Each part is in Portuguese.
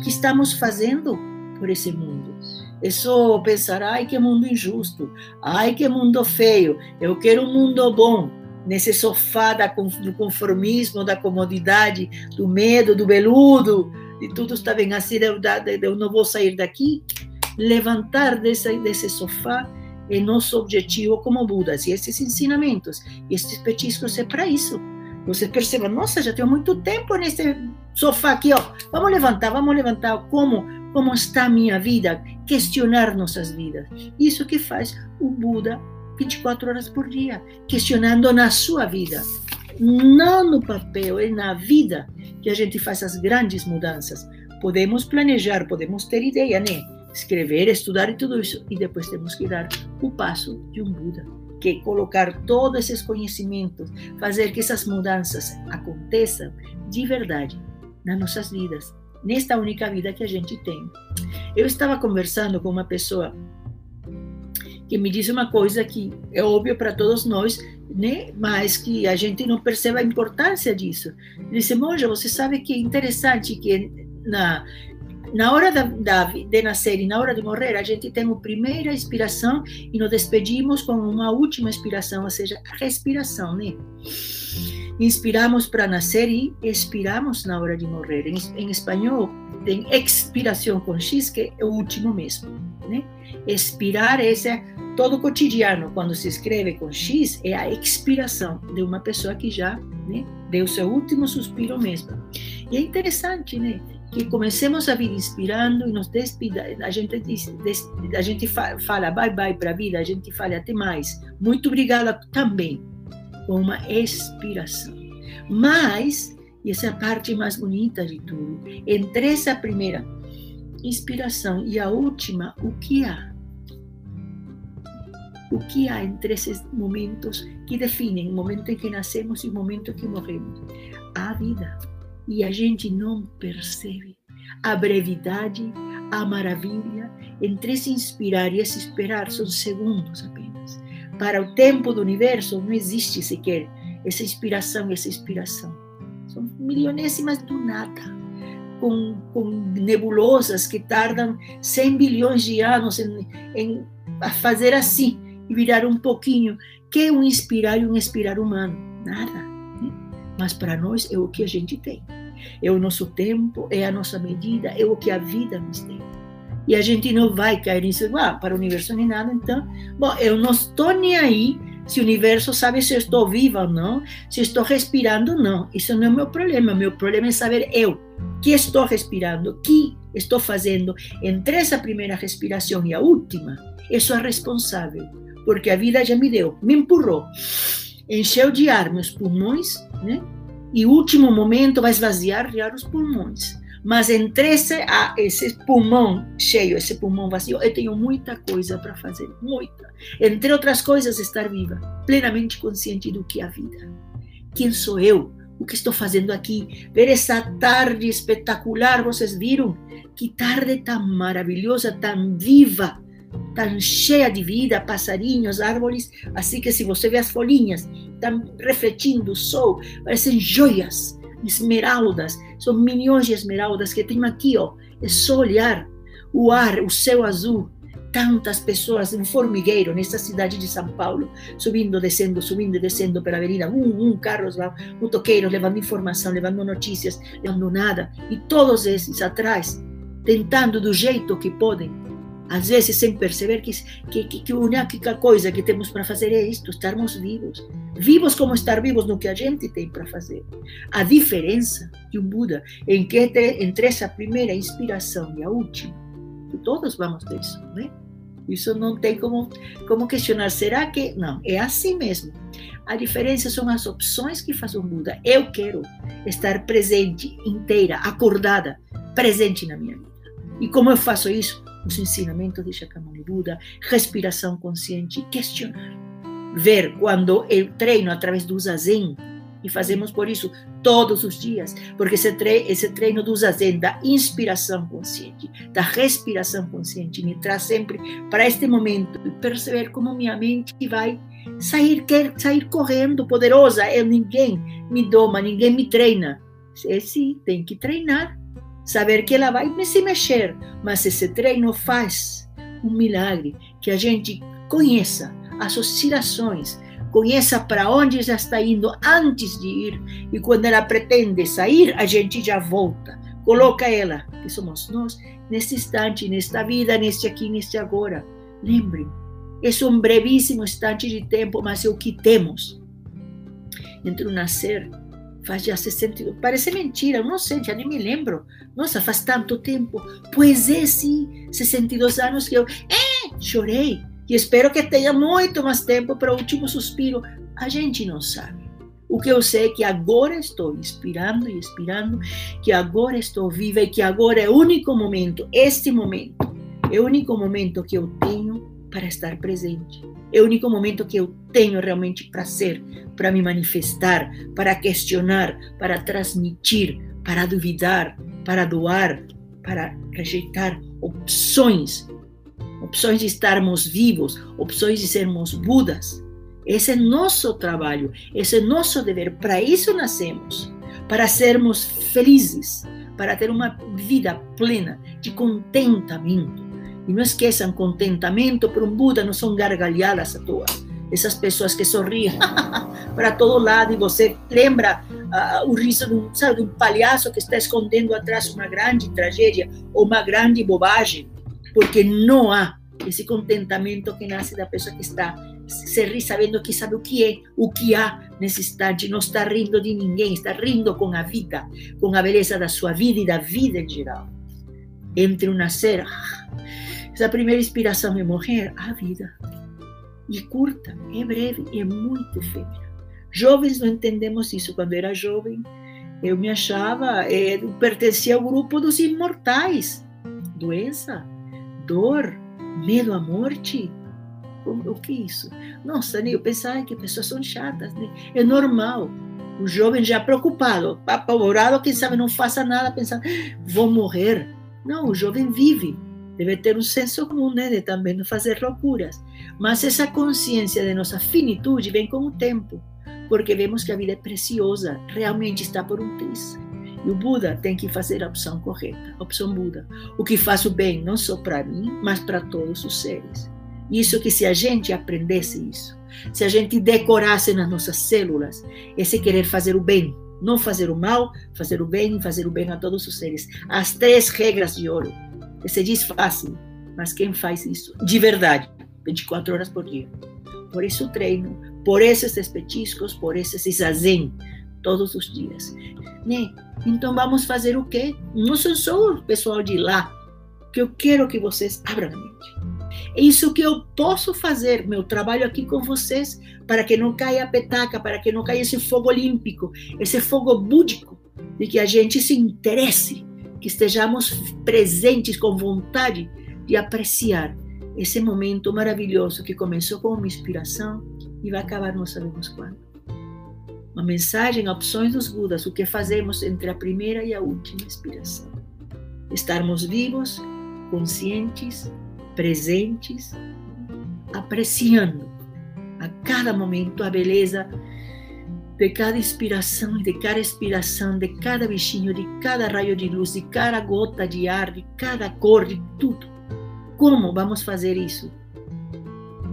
que estamos fazendo por esse mundo. Só pensar, ai que mundo injusto, ai que mundo feio, eu quero um mundo bom, nesse sofá do conformismo, da comodidade, do medo, do veludo, e tudo está bem assim, eu, não vou sair daqui. Levantar desse, desse sofá é nosso objetivo como Budas. E esses ensinamentos, esses petiscos é para isso. Você perceba, nossa, já tenho muito tempo nesse sofá aqui, ó. Vamos levantar, vamos levantar. Como, como está a minha vida? Questionar nossas vidas. Isso que faz o Buda 24 horas por dia, questionando na sua vida. Não no papel, é na vida que a gente faz as grandes mudanças. Podemos planejar, podemos ter ideia, né? Escrever, estudar e tudo isso. E depois temos que dar o passo de um Buda, que é colocar todos esses conhecimentos, fazer que essas mudanças aconteçam de verdade nas nossas vidas, nesta única vida que a gente tem. Eu estava conversando com uma pessoa que me disse uma coisa que é óbvio para todos nós, né? mas que a gente não percebe a importância disso. Ele disse, Monja, você sabe que é interessante que na, na hora da, da, de nascer e na hora de morrer, a gente tem a primeira inspiração e nos despedimos com uma última inspiração, ou seja, a respiração, né? Inspiramos para nascer e expiramos na hora de morrer. Em, em espanhol, tem expiração com X, que é o último mesmo, né? Expirar, esse é todo cotidiano, quando se escreve com X, é a expiração de uma pessoa que já né, deu seu último suspiro mesmo. E é interessante, né? Que comecemos a vida inspirando e nos despida. A gente, des, a gente fala bye bye para a vida, a gente fala até mais. Muito obrigada também, com uma expiração. Mas, e essa é a parte mais bonita de tudo, entre essa primeira inspiração e a última, o que há? o que há entre esses momentos que definem o momento em que nascemos e o momento em que morremos? A vida. E a gente não percebe a brevidade, a maravilha entre esse inspirar e esse esperar são segundos apenas. Para o tempo do universo não existe sequer essa inspiração essa inspiração. São milionésimas do nada, com, com nebulosas que tardam 100 bilhões de anos em, em fazer assim e virar um pouquinho. Que é um inspirar e um expirar humano? Nada. Né? Mas para nós é o que a gente tem. É o nosso tempo, é a nossa medida, é o que a vida nos tem. E a gente não vai cair nisso, ah, para o universo nem nada, então, bom, eu não estou nem aí se o universo sabe se eu estou viva ou não, se estou respirando ou não. Isso não é o meu problema. Meu problema é saber eu que estou respirando, que estou fazendo entre essa primeira respiração e a última. Eu sou responsável porque a vida já me deu, me empurrou, encheu de ar meus pulmões, né? E último momento vai esvaziar os pulmões. Mas entre esse, esse pulmão cheio, esse pulmão vazio, eu tenho muita coisa para fazer, muita. Entre outras coisas, estar viva, plenamente consciente do que é a vida. Quem sou eu? O que estou fazendo aqui? Ver essa tarde espetacular, vocês viram? Que tarde tão maravilhosa, tão viva tan cheia de vida, passarinhos, árvores, assim que se você vê as folhinhas, estão refletindo o sol, parecem joias, esmeraldas, são milhões de esmeraldas que tenho aqui, ó, é só olhar o ar, o céu azul, tantas pessoas, um formigueiro nessa cidade de São Paulo, subindo, descendo, subindo e descendo pela avenida, um, um, carros lá, motoqueiros levando informação, levando notícias, levando nada, e todos esses atrás, tentando do jeito que podem às vezes sem perceber que, que, que a única coisa que temos para fazer é isto, estarmos vivos. Vivos como estar vivos no que a gente tem para fazer. A diferença de um Buda em que entre essa primeira inspiração e a última, todos vamos ter isso, né? Isso não tem como, como questionar. Será que. Não, é assim mesmo. A diferença são as opções que faz um Buda. Eu quero estar presente, inteira, acordada, presente na minha vida. E como eu faço isso? os ensinamentos de Shakyamuni Buda, respiração consciente, questionar. Ver quando eu treino através do zazen, e fazemos por isso todos os dias, porque esse, tre esse treino do zazen, da inspiração consciente, da respiração consciente, me traz sempre para este momento e perceber como minha mente vai sair, quer sair correndo, poderosa. Eu ninguém me doma, ninguém me treina. Sim, tem que treinar saber que ela vai se mexer, mas esse treino faz um milagre, que a gente conheça as oscilações, conheça para onde já está indo antes de ir, e quando ela pretende sair, a gente já volta. Coloca ela, que somos nós, neste instante, nesta vida, neste aqui, neste agora. Lembrem, é um brevíssimo instante de tempo, mas é o que temos. Entre o nascer faz já 60, parece mentira, não sei, já nem me lembro. Nossa, faz tanto tempo. Pois é, sim, 62 anos que eu é, chorei. E espero que tenha muito mais tempo para o último suspiro. A gente não sabe. O que eu sei é que agora estou inspirando e expirando, que agora estou viva e que agora é o único momento, este momento, é o único momento que eu tenho para estar presente. É o único momento que eu tenho realmente para ser, para me manifestar, para questionar, para transmitir, para duvidar, para doar, para rejeitar opções, opções de estarmos vivos, opções de sermos Budas. Esse é nosso trabalho, esse é nosso dever. Para isso nascemos, para sermos felizes, para ter uma vida plena de contentamento e não esqueçam, contentamento para um Buda não são gargalhadas à toa. Essas pessoas que sorriem para todo lado e você lembra uh, o riso de um, sabe, de um palhaço que está escondendo atrás uma grande tragédia ou uma grande bobagem, porque não há esse contentamento que nasce da pessoa que está se ri sabendo que sabe o que é, o que há instante, não está rindo de ninguém, está rindo com a vida, com a beleza da sua vida e da vida em geral. Entre o nascer a primeira inspiração é morrer, a vida. E curta, é breve, é muito efêmera. Jovens não entendemos isso. Quando era jovem, eu me achava, é, pertencia ao grupo dos imortais. Doença, dor, medo à morte. O que é isso? Nossa, né? eu pensava que pessoas são chatas. Né? É normal. O jovem já preocupado, apavorado, quem sabe não faça nada, pensando, vou morrer. Não, o jovem vive deve ter um senso comum né, de também não fazer loucuras. Mas essa consciência de nossa finitude vem com o tempo, porque vemos que a vida é preciosa, realmente está por um triz. E o Buda tem que fazer a opção correta, a opção Buda. O que faz o bem não só para mim, mas para todos os seres. Isso que se a gente aprendesse isso, se a gente decorasse nas nossas células esse querer fazer o bem, não fazer o mal, fazer o bem fazer o bem a todos os seres. As três regras de ouro você diz fácil, mas quem faz isso de verdade, 24 horas por dia? Por isso o treino, por esses petiscos, por esses zazen, todos os dias. Né? Então vamos fazer o quê? Não sou só o pessoal de lá, que eu quero que vocês abram a mente. É isso que eu posso fazer, meu trabalho aqui com vocês, para que não caia a petaca, para que não caia esse fogo olímpico, esse fogo búdico, de que a gente se interesse que estejamos presentes com vontade de apreciar esse momento maravilhoso que começou com uma inspiração e vai acabar não sabemos quando. Uma mensagem, opções dos Budas, o que fazemos entre a primeira e a última inspiração. Estarmos vivos, conscientes, presentes, apreciando a cada momento a beleza de cada inspiração e de cada expiração, de cada bichinho, de cada raio de luz, de cada gota de ar, de cada cor, de tudo. Como vamos fazer isso?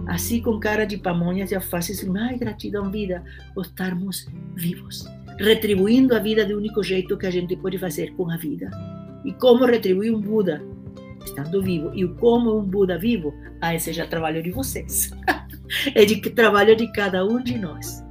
Assim, com cara de pamonhas e alfaces, ai, gratidão, vida, por estarmos vivos, retribuindo a vida do único jeito que a gente pode fazer com a vida. E como retribuir um Buda estando vivo? E como um Buda vivo? Ah, esse já é trabalho de vocês. é de trabalho de cada um de nós.